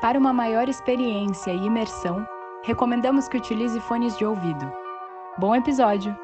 Para uma maior experiência e imersão, recomendamos que utilize fones de ouvido. Bom episódio!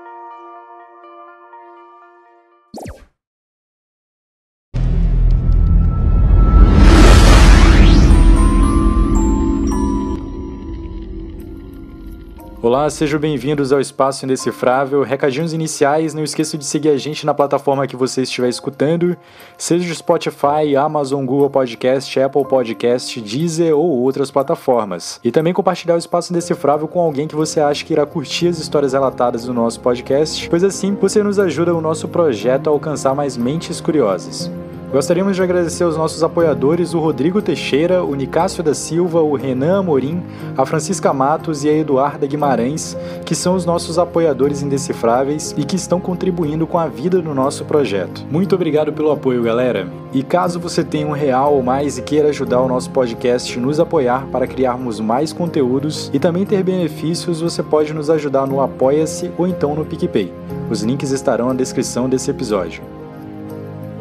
Olá, sejam bem-vindos ao Espaço Indecifrável. Recadinhos iniciais, não esqueça de seguir a gente na plataforma que você estiver escutando, seja o Spotify, Amazon, Google Podcast, Apple Podcast, Deezer ou outras plataformas. E também compartilhar o Espaço Indecifrável com alguém que você acha que irá curtir as histórias relatadas no nosso podcast, pois assim você nos ajuda o nosso projeto a alcançar mais mentes curiosas. Gostaríamos de agradecer aos nossos apoiadores, o Rodrigo Teixeira, o Nicásio da Silva, o Renan Amorim, a Francisca Matos e a Eduarda Guimarães, que são os nossos apoiadores indecifráveis e que estão contribuindo com a vida do nosso projeto. Muito obrigado pelo apoio, galera. E caso você tenha um real ou mais e queira ajudar o nosso podcast nos apoiar para criarmos mais conteúdos e também ter benefícios, você pode nos ajudar no Apoia-se ou então no PicPay. Os links estarão na descrição desse episódio.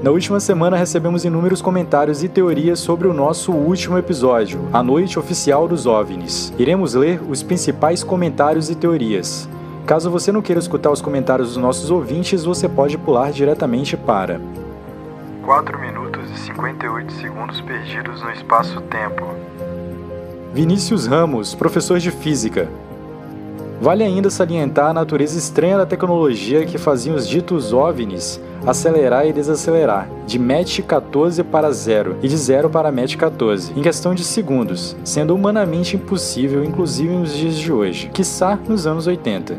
Na última semana recebemos inúmeros comentários e teorias sobre o nosso último episódio, A Noite Oficial dos OVNIs. Iremos ler os principais comentários e teorias. Caso você não queira escutar os comentários dos nossos ouvintes, você pode pular diretamente para 4 minutos e 58 segundos perdidos no espaço-tempo. Vinícius Ramos, professor de física. Vale ainda salientar a natureza estranha da tecnologia que fazia os ditos OVNIs acelerar e desacelerar, de Mach 14 para 0 e de 0 para Mach 14, em questão de segundos, sendo humanamente impossível inclusive nos dias de hoje, quiçá nos anos 80.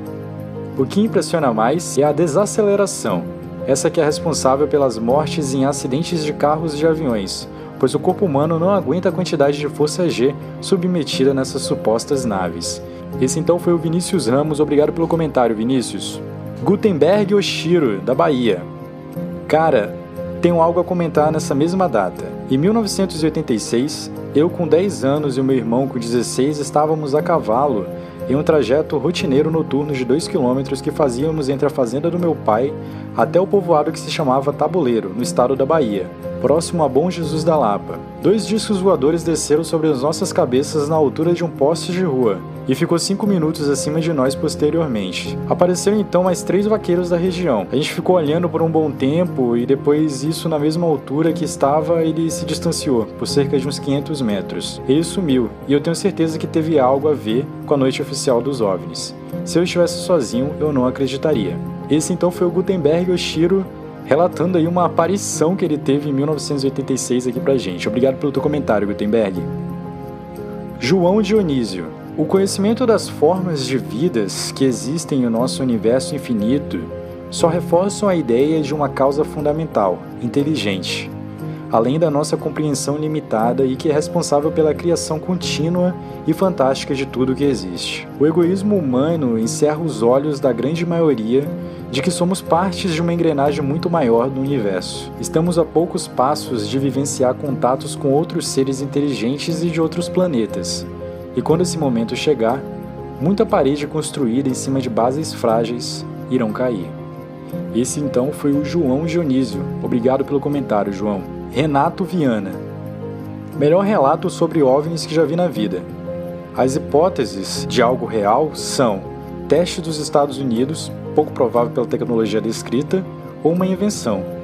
O que impressiona mais é a desaceleração, essa que é responsável pelas mortes em acidentes de carros e de aviões, pois o corpo humano não aguenta a quantidade de força G submetida nessas supostas naves. Esse então foi o Vinícius Ramos, obrigado pelo comentário, Vinícius. Gutenberg Oshiro, da Bahia. Cara, tenho algo a comentar nessa mesma data. Em 1986, eu com 10 anos e o meu irmão com 16 estávamos a cavalo em um trajeto rotineiro noturno de 2 km que fazíamos entre a fazenda do meu pai até o povoado que se chamava Tabuleiro, no estado da Bahia, próximo a Bom Jesus da Lapa. Dois discos voadores desceram sobre as nossas cabeças na altura de um poste de rua, e ficou cinco minutos acima de nós posteriormente. Apareceram então mais três vaqueiros da região. A gente ficou olhando por um bom tempo e depois isso na mesma altura que estava ele se distanciou por cerca de uns 500 metros. Ele sumiu e eu tenho certeza que teve algo a ver com a noite oficial dos OVNIs. Se eu estivesse sozinho, eu não acreditaria. Esse então foi o Gutenberg Oshiro relatando aí uma aparição que ele teve em 1986 aqui pra gente. Obrigado pelo teu comentário, Gutenberg. João Dionísio. O conhecimento das formas de vidas que existem no nosso universo infinito só reforçam a ideia de uma causa fundamental, inteligente, além da nossa compreensão limitada e que é responsável pela criação contínua e fantástica de tudo que existe. O egoísmo humano encerra os olhos da grande maioria de que somos partes de uma engrenagem muito maior do universo. Estamos a poucos passos de vivenciar contatos com outros seres inteligentes e de outros planetas e quando esse momento chegar, muita parede construída em cima de bases frágeis irão cair. Esse então foi o João Dionísio. Obrigado pelo comentário, João. Renato Viana. Melhor relato sobre OVNIs que já vi na vida. As hipóteses de algo real são teste dos Estados Unidos, pouco provável pela tecnologia descrita, ou uma invenção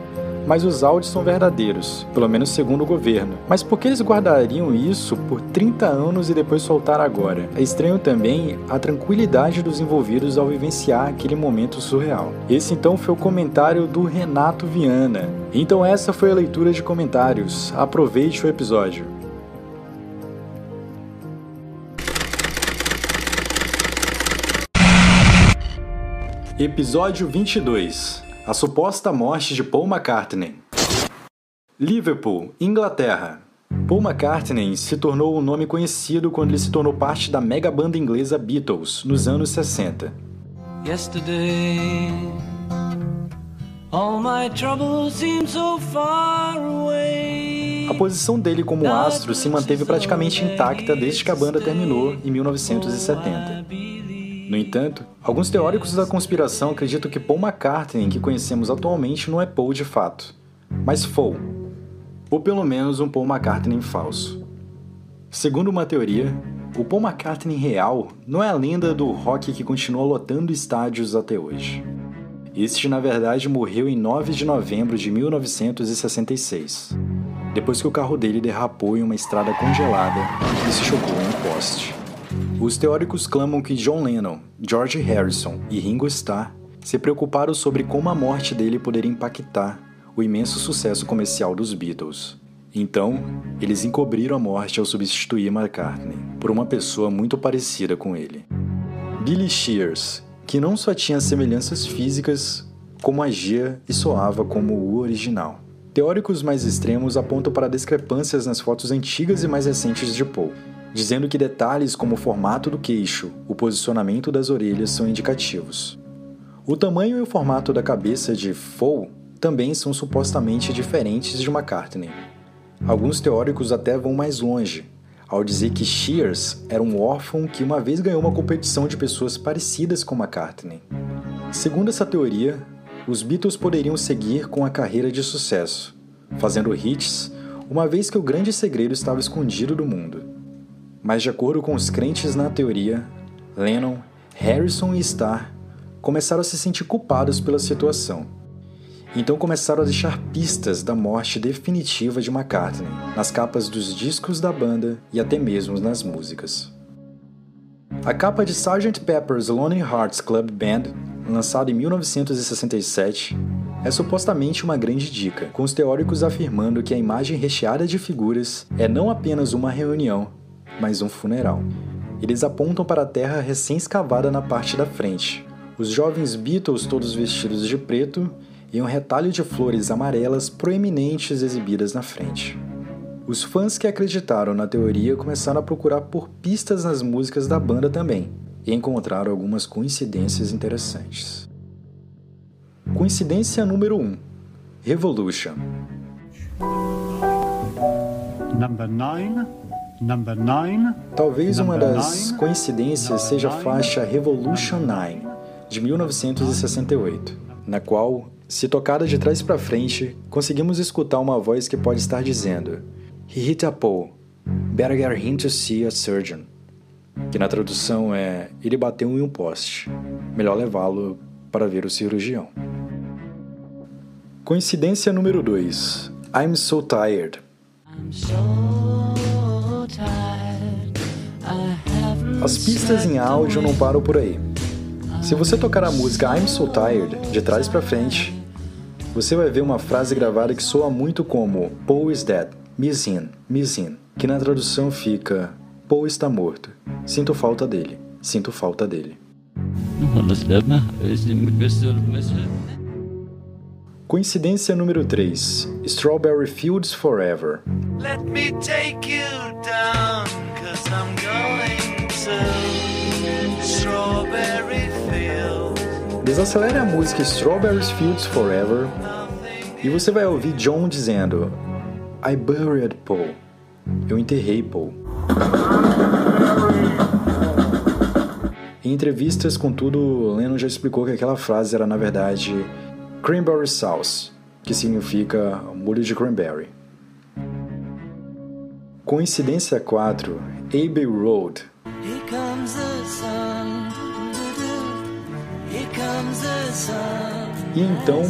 mas os áudios são verdadeiros, pelo menos segundo o governo. Mas por que eles guardariam isso por 30 anos e depois soltar agora? É estranho também a tranquilidade dos envolvidos ao vivenciar aquele momento surreal. Esse então foi o comentário do Renato Viana. Então essa foi a leitura de comentários. Aproveite o episódio. Episódio 22 a suposta morte de Paul McCartney. Liverpool, Inglaterra. Paul McCartney se tornou um nome conhecido quando ele se tornou parte da mega banda inglesa Beatles nos anos 60. Yesterday, all my troubles seem so far away. A posição dele como astro se manteve praticamente intacta desde que a banda terminou em 1970. No entanto, alguns teóricos da conspiração acreditam que Paul McCartney, que conhecemos atualmente, não é Paul de fato, mas Paul, ou pelo menos um Paul McCartney falso. Segundo uma teoria, o Paul McCartney real não é a lenda do rock que continua lotando estádios até hoje. Este, na verdade, morreu em 9 de novembro de 1966, depois que o carro dele derrapou em uma estrada congelada e se chocou em um poste. Os teóricos clamam que John Lennon, George Harrison e Ringo Starr se preocuparam sobre como a morte dele poderia impactar o imenso sucesso comercial dos Beatles. Então, eles encobriram a morte ao substituir McCartney por uma pessoa muito parecida com ele. Billy Shears, que não só tinha semelhanças físicas, como agia e soava como o original. Teóricos mais extremos apontam para discrepâncias nas fotos antigas e mais recentes de Paul, dizendo que detalhes como o formato do queixo, o posicionamento das orelhas são indicativos. O tamanho e o formato da cabeça de Paul também são supostamente diferentes de McCartney. Alguns teóricos até vão mais longe, ao dizer que Shears era um órfão que uma vez ganhou uma competição de pessoas parecidas com McCartney. Segundo essa teoria, os Beatles poderiam seguir com a carreira de sucesso, fazendo hits, uma vez que o grande segredo estava escondido do mundo. Mas, de acordo com os crentes na teoria, Lennon, Harrison e Starr começaram a se sentir culpados pela situação. Então começaram a deixar pistas da morte definitiva de McCartney nas capas dos discos da banda e até mesmo nas músicas. A capa de Sgt. Pepper's Lonely Hearts Club Band, lançada em 1967, é supostamente uma grande dica, com os teóricos afirmando que a imagem recheada de figuras é não apenas uma reunião, mais um funeral. Eles apontam para a terra recém-escavada na parte da frente. Os jovens Beatles, todos vestidos de preto, e um retalho de flores amarelas proeminentes exibidas na frente. Os fãs que acreditaram na teoria começaram a procurar por pistas nas músicas da banda também, e encontraram algumas coincidências interessantes. Coincidência número 1: Revolution. Number 9 Talvez uma das coincidências seja a faixa Revolution 9, de 1968, na qual, se tocada de trás para frente, conseguimos escutar uma voz que pode estar dizendo: He hit a pole. Better get him to see a surgeon. Que na tradução é: Ele bateu em um poste. Melhor levá-lo para ver o cirurgião. Coincidência número 2. I'm so tired. As pistas em áudio não param por aí. Se você tocar a música I'm So Tired de trás para frente, você vai ver uma frase gravada que soa muito como Paul is dead, Miss him, miss him, que na tradução fica Paul está morto, sinto falta dele, sinto falta dele. Coincidência número 3: Strawberry Fields Forever. Let me take you down, cause I'm going Desacelere a música Strawberry Fields Forever e você vai ouvir John dizendo I buried Paul. Eu enterrei Paul. Em entrevistas, contudo, Lennon já explicou que aquela frase era na verdade cranberry sauce, que significa molho de cranberry. Coincidência 4, Abbey Road. E então,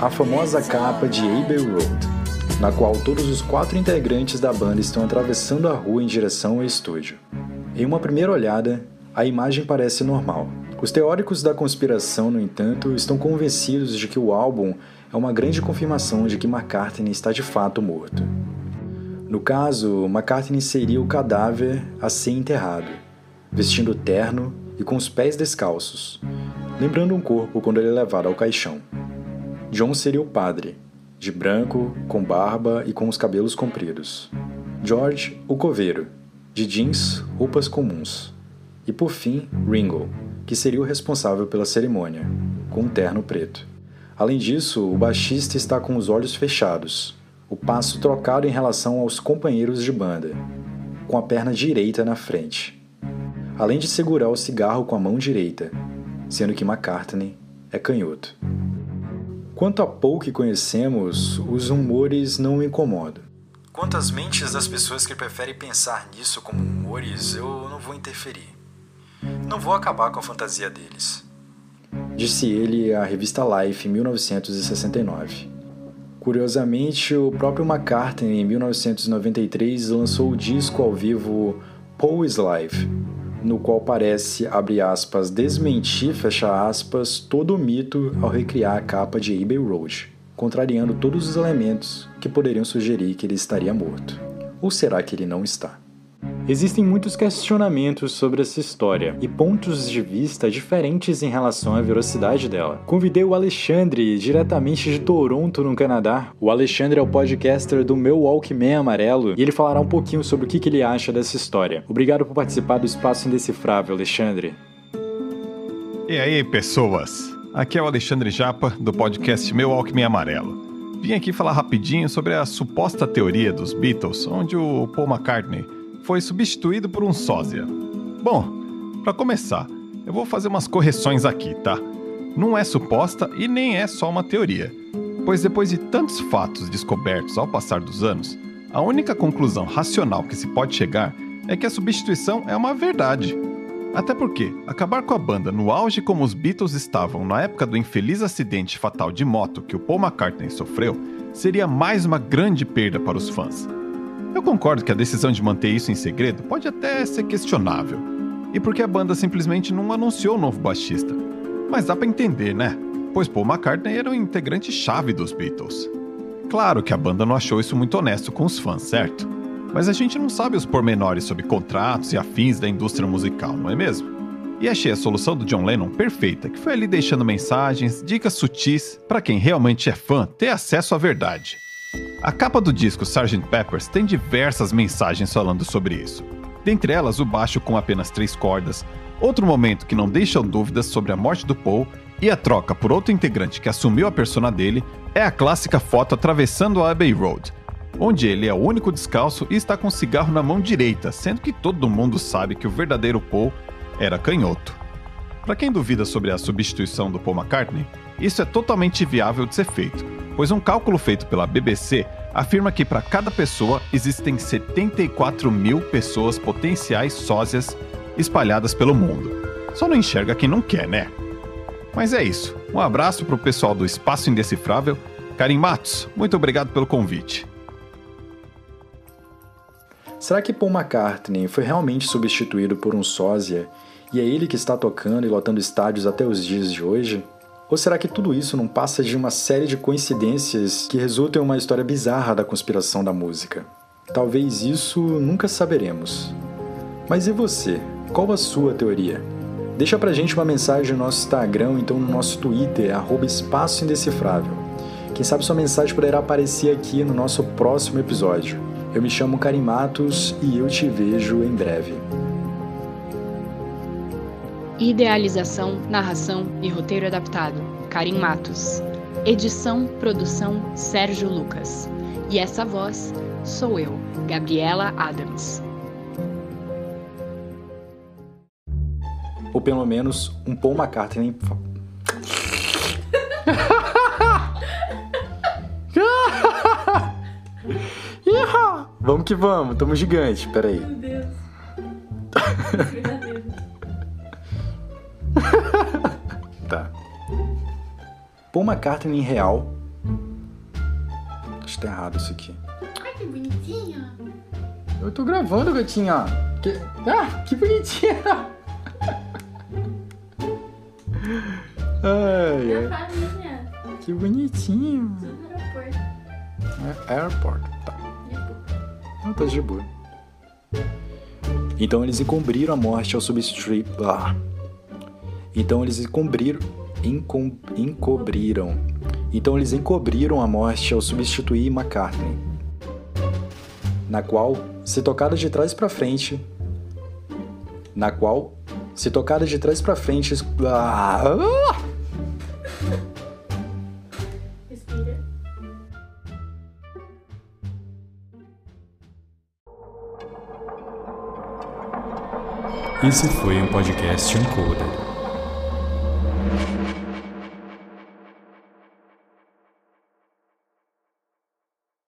a famosa capa de Abbey Road, na qual todos os quatro integrantes da banda estão atravessando a rua em direção ao estúdio. Em uma primeira olhada, a imagem parece normal. Os teóricos da conspiração, no entanto, estão convencidos de que o álbum é uma grande confirmação de que McCartney está de fato morto. No caso, McCartney seria o cadáver a ser enterrado, vestindo terno e com os pés descalços, lembrando um corpo quando ele é levado ao caixão. John seria o padre, de branco, com barba e com os cabelos compridos. George, o coveiro, de jeans, roupas comuns. E por fim, Ringo, que seria o responsável pela cerimônia, com um terno preto. Além disso, o baixista está com os olhos fechados, o passo trocado em relação aos companheiros de banda, com a perna direita na frente, além de segurar o cigarro com a mão direita, sendo que McCartney é canhoto. Quanto a Paul que conhecemos, os rumores não o incomodam. Quanto às mentes das pessoas que preferem pensar nisso como humores, eu não vou interferir. Não vou acabar com a fantasia deles. Disse ele à revista Life em 1969. Curiosamente, o próprio McCartney, em 1993, lançou o disco ao vivo Paul is no qual parece, abre aspas, desmentir, fecha aspas, todo o mito ao recriar a capa de Abbey Road, contrariando todos os elementos que poderiam sugerir que ele estaria morto. Ou será que ele não está? Existem muitos questionamentos sobre essa história e pontos de vista diferentes em relação à velocidade dela. Convidei o Alexandre, diretamente de Toronto, no Canadá. O Alexandre é o podcaster do meu Walkman Amarelo e ele falará um pouquinho sobre o que ele acha dessa história. Obrigado por participar do Espaço Indecifrável, Alexandre. E aí, pessoas? Aqui é o Alexandre Japa, do podcast Meu Walkman Amarelo. Vim aqui falar rapidinho sobre a suposta teoria dos Beatles, onde o Paul McCartney foi substituído por um sósia. Bom, para começar, eu vou fazer umas correções aqui, tá? Não é suposta e nem é só uma teoria, pois depois de tantos fatos descobertos ao passar dos anos, a única conclusão racional que se pode chegar é que a substituição é uma verdade. Até porque acabar com a banda no auge como os Beatles estavam na época do infeliz acidente fatal de moto que o Paul McCartney sofreu seria mais uma grande perda para os fãs. Eu concordo que a decisão de manter isso em segredo pode até ser questionável, e porque a banda simplesmente não anunciou o novo baixista. Mas dá para entender, né? Pois Paul McCartney era um integrante chave dos Beatles. Claro que a banda não achou isso muito honesto com os fãs, certo? Mas a gente não sabe os pormenores sobre contratos e afins da indústria musical, não é mesmo? E achei a solução do John Lennon perfeita, que foi ali deixando mensagens, dicas sutis para quem realmente é fã ter acesso à verdade. A capa do disco Sgt. Peppers tem diversas mensagens falando sobre isso. Dentre elas, o baixo com apenas três cordas, outro momento que não deixa dúvidas sobre a morte do Paul e a troca por outro integrante que assumiu a persona dele é a clássica foto atravessando a Abbey Road, onde ele é o único descalço e está com um cigarro na mão direita, sendo que todo mundo sabe que o verdadeiro Paul era canhoto. Para quem duvida sobre a substituição do Paul McCartney, isso é totalmente viável de ser feito, pois um cálculo feito pela BBC afirma que para cada pessoa existem 74 mil pessoas potenciais sósias espalhadas pelo mundo. Só não enxerga quem não quer, né? Mas é isso. Um abraço para o pessoal do Espaço Indecifrável. Karim Matos, muito obrigado pelo convite. Será que Paul McCartney foi realmente substituído por um sósia e é ele que está tocando e lotando estádios até os dias de hoje? Ou será que tudo isso não passa de uma série de coincidências que resultam em uma história bizarra da conspiração da música? Talvez isso nunca saberemos. Mas e você? Qual a sua teoria? Deixa pra gente uma mensagem no nosso Instagram ou então no nosso Twitter, arroba Espaço Indecifrável. Quem sabe sua mensagem poderá aparecer aqui no nosso próximo episódio. Eu me chamo Karim Matos e eu te vejo em breve. Idealização, narração e roteiro adaptado: Karim Matos. Edição, produção: Sérgio Lucas. E essa voz sou eu, Gabriela Adams. Ou pelo menos um Paul McCartney. vamos que vamos, tamo gigante, peraí. Meu Deus. Paul McCartney em real. Acho que tá errado isso aqui. Ai, que bonitinho. Eu tô gravando, gatinha. Que... Ah, que bonitinha. Ai, que bonitinho. É, Airport, tá. Não, tá de boa. Então eles encobriram a morte ao substituir. Ah. Então eles encobriram. Encom... Encobriram. Então eles encobriram a morte ao substituir McCartney. Na qual, se tocada de trás para frente. Na qual, se tocada de trás para frente. Ah. Ah! Respira. Esse foi um podcast Uncoder.